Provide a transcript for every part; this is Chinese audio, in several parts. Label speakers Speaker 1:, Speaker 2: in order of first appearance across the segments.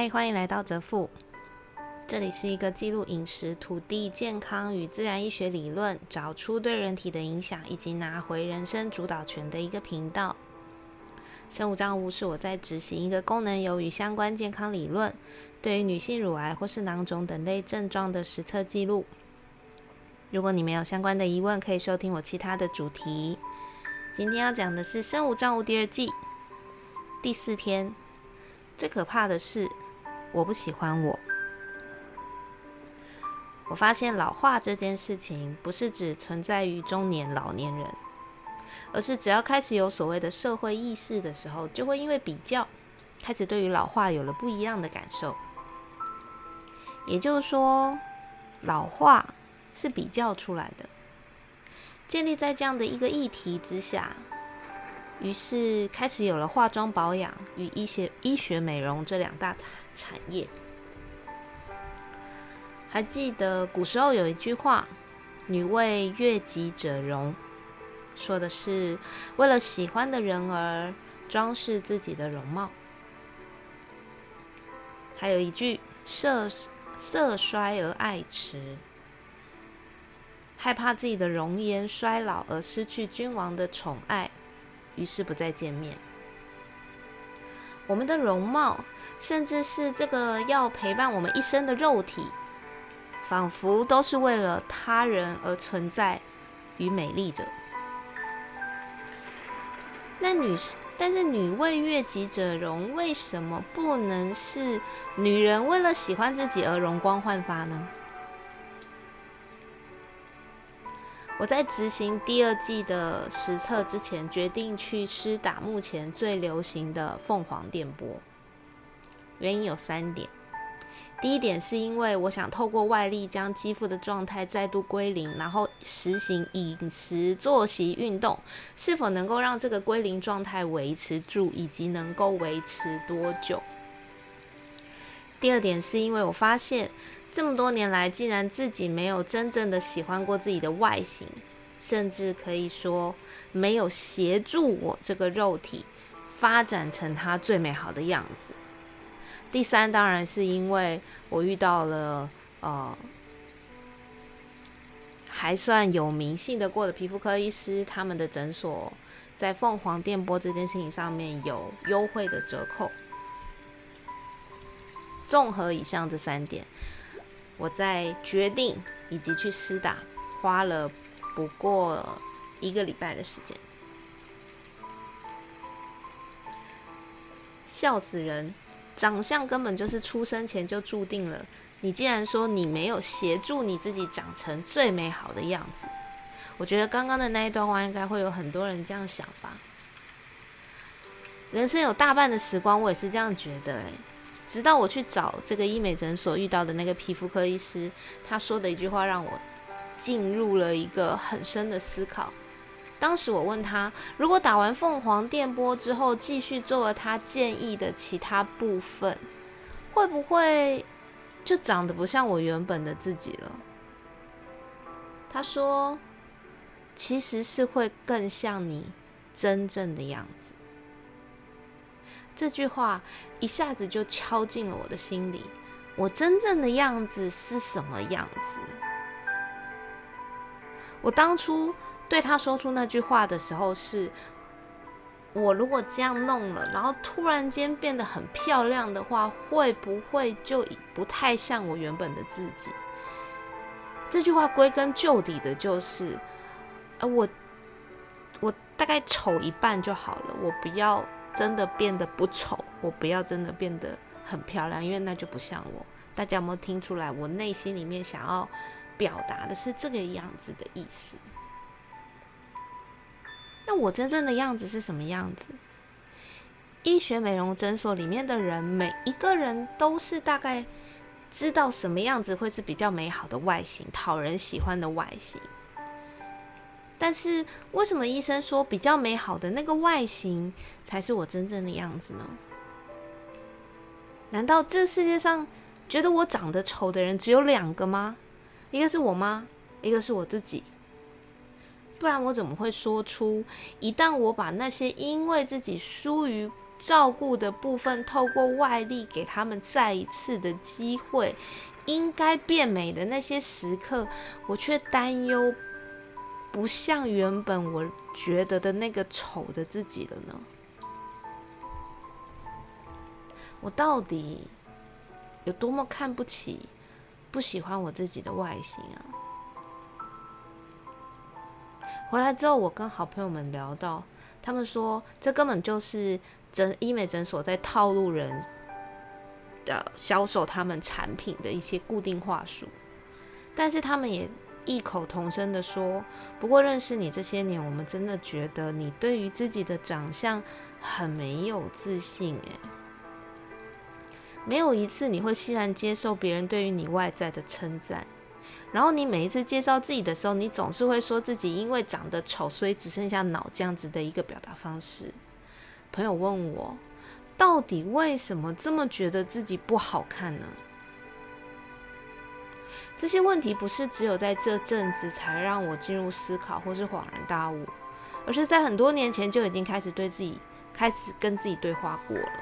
Speaker 1: 嗨，欢迎来到泽富。这里是一个记录饮食、土地、健康与自然医学理论，找出对人体的影响，以及拿回人生主导权的一个频道。生物账务是我在执行一个功能由与相关健康理论，对于女性乳癌或是囊肿等类症状的实测记录。如果你没有相关的疑问，可以收听我其他的主题。今天要讲的是生物账务第二季第四天。最可怕的是，我不喜欢我。我发现老化这件事情，不是只存在于中年老年人，而是只要开始有所谓的社会意识的时候，就会因为比较，开始对于老化有了不一样的感受。也就是说，老化是比较出来的。建立在这样的一个议题之下。于是开始有了化妆保养与医学医学美容这两大产业。还记得古时候有一句话：“女为悦己者容”，说的是为了喜欢的人而装饰自己的容貌。还有一句：“色色衰而爱弛”，害怕自己的容颜衰老而失去君王的宠爱。于是不再见面。我们的容貌，甚至是这个要陪伴我们一生的肉体，仿佛都是为了他人而存在与美丽着。那女，但是女为悦己者容，为什么不能是女人为了喜欢自己而容光焕发呢？我在执行第二季的实测之前，决定去施打目前最流行的凤凰电波。原因有三点：第一点是因为我想透过外力将肌肤的状态再度归零，然后实行饮食、作息、运动，是否能够让这个归零状态维持住，以及能够维持多久？第二点是因为我发现。这么多年来，竟然自己没有真正的喜欢过自己的外形，甚至可以说没有协助我这个肉体发展成它最美好的样子。第三，当然是因为我遇到了呃还算有名、信得过的皮肤科医师，他们的诊所在凤凰电波这件事情上面有优惠的折扣。综合以上这三点。我在决定以及去施打，花了不过一个礼拜的时间，笑死人！长相根本就是出生前就注定了。你既然说你没有协助你自己长成最美好的样子，我觉得刚刚的那一段话应该会有很多人这样想吧。人生有大半的时光，我也是这样觉得，诶。直到我去找这个医美诊所遇到的那个皮肤科医师，他说的一句话让我进入了一个很深的思考。当时我问他，如果打完凤凰电波之后继续做了他建议的其他部分，会不会就长得不像我原本的自己了？他说，其实是会更像你真正的样子。这句话一下子就敲进了我的心里。我真正的样子是什么样子？我当初对他说出那句话的时候，是我如果这样弄了，然后突然间变得很漂亮的话，会不会就不太像我原本的自己？这句话归根究底的就是，呃，我我大概丑一半就好了，我不要。真的变得不丑，我不要真的变得很漂亮，因为那就不像我。大家有没有听出来？我内心里面想要表达的是这个样子的意思。那我真正的样子是什么样子？医学美容诊所里面的人，每一个人都是大概知道什么样子会是比较美好的外形，讨人喜欢的外形。但是为什么医生说比较美好的那个外形才是我真正的样子呢？难道这世界上觉得我长得丑的人只有两个吗？一个是我妈，一个是我自己。不然我怎么会说出一旦我把那些因为自己疏于照顾的部分，透过外力给他们再一次的机会，应该变美的那些时刻，我却担忧，不像原本我觉得的那个丑的自己了呢？我到底有多么看不起、不喜欢我自己的外形啊？回来之后，我跟好朋友们聊到，他们说这根本就是诊医美诊所在套路人的销售他们产品的一些固定话术，但是他们也异口同声的说，不过认识你这些年，我们真的觉得你对于自己的长相很没有自信，诶，没有一次你会欣然接受别人对于你外在的称赞。然后你每一次介绍自己的时候，你总是会说自己因为长得丑，所以只剩下脑这样子的一个表达方式。朋友问我，到底为什么这么觉得自己不好看呢？这些问题不是只有在这阵子才让我进入思考或是恍然大悟，而是在很多年前就已经开始对自己开始跟自己对话过了。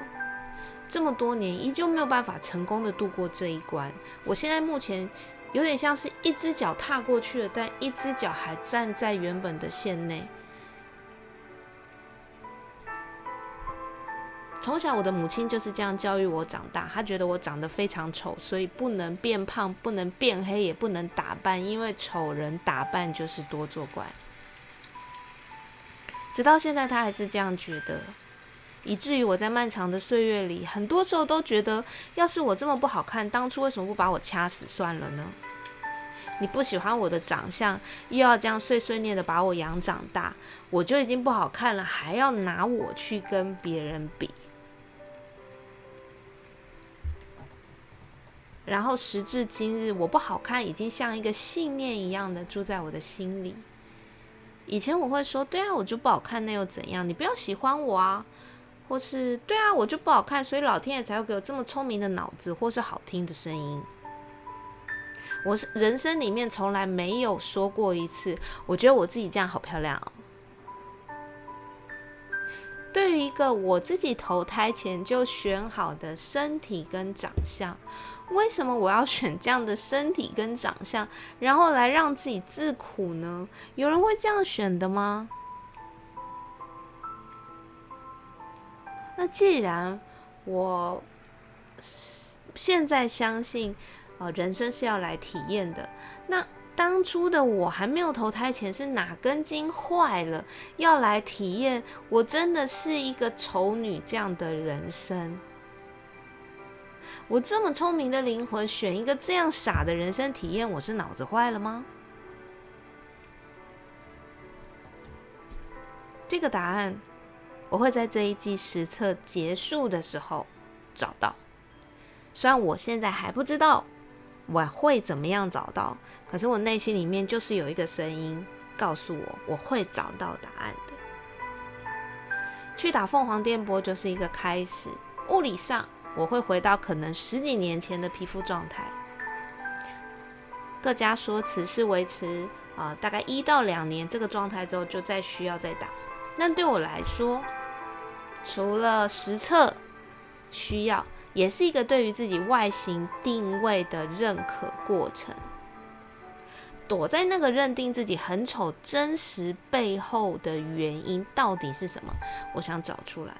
Speaker 1: 这么多年依旧没有办法成功的度过这一关。我现在目前。有点像是一只脚踏过去了，但一只脚还站在原本的线内。从小，我的母亲就是这样教育我长大。她觉得我长得非常丑，所以不能变胖，不能变黑，也不能打扮，因为丑人打扮就是多作怪。直到现在，她还是这样觉得。以至于我在漫长的岁月里，很多时候都觉得，要是我这么不好看，当初为什么不把我掐死算了呢？你不喜欢我的长相，又要这样碎碎念的把我养长大，我就已经不好看了，还要拿我去跟别人比。然后时至今日，我不好看已经像一个信念一样的住在我的心里。以前我会说，对啊，我就不好看，那又怎样？你不要喜欢我啊。或是对啊，我就不好看，所以老天爷才会给我这么聪明的脑子，或是好听的声音。我是人生里面从来没有说过一次，我觉得我自己这样好漂亮哦。对于一个我自己投胎前就选好的身体跟长相，为什么我要选这样的身体跟长相，然后来让自己自苦呢？有人会这样选的吗？那既然我现在相信，呃，人生是要来体验的，那当初的我还没有投胎前是哪根筋坏了，要来体验？我真的是一个丑女这样的人生？我这么聪明的灵魂，选一个这样傻的人生体验，我是脑子坏了吗？这个答案。我会在这一季实测结束的时候找到，虽然我现在还不知道我会怎么样找到，可是我内心里面就是有一个声音告诉我我会找到答案的。去打凤凰电波就是一个开始，物理上我会回到可能十几年前的皮肤状态。各家说辞是维持啊大概一到两年这个状态之后就再需要再打，那对我来说。除了实测需要，也是一个对于自己外形定位的认可过程。躲在那个认定自己很丑真实背后的原因到底是什么？我想找出来。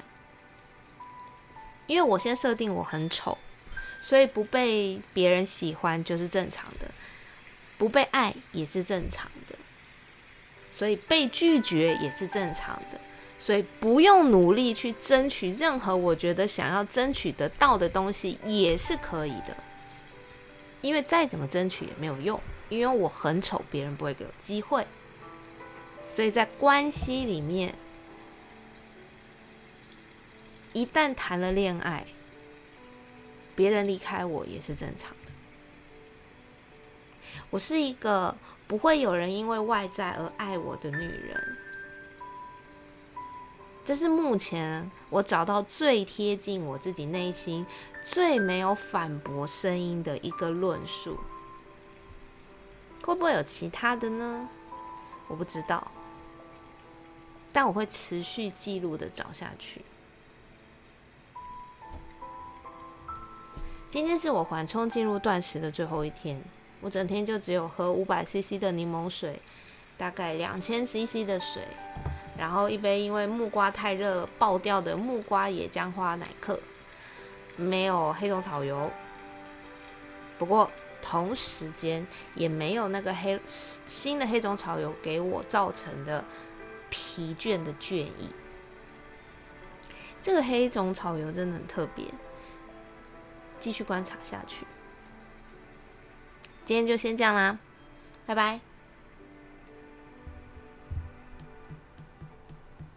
Speaker 1: 因为我先设定我很丑，所以不被别人喜欢就是正常的，不被爱也是正常的，所以被拒绝也是正常的。所以不用努力去争取任何我觉得想要争取得到的东西也是可以的，因为再怎么争取也没有用，因为我很丑，别人不会给我机会。所以在关系里面，一旦谈了恋爱，别人离开我也是正常的。我是一个不会有人因为外在而爱我的女人。这是目前我找到最贴近我自己内心、最没有反驳声音的一个论述。会不会有其他的呢？我不知道，但我会持续记录的找下去。今天是我缓冲进入断食的最后一天，我整天就只有喝五百 CC 的柠檬水，大概两千 CC 的水，然后一杯因为木瓜太热爆掉的木瓜野姜花奶克，没有黑种草油。不过同时间也没有那个黑新的黑种草油给我造成的疲倦的倦意。这个黑种草油真的很特别。继续观察下去。今天就先这样啦，拜拜。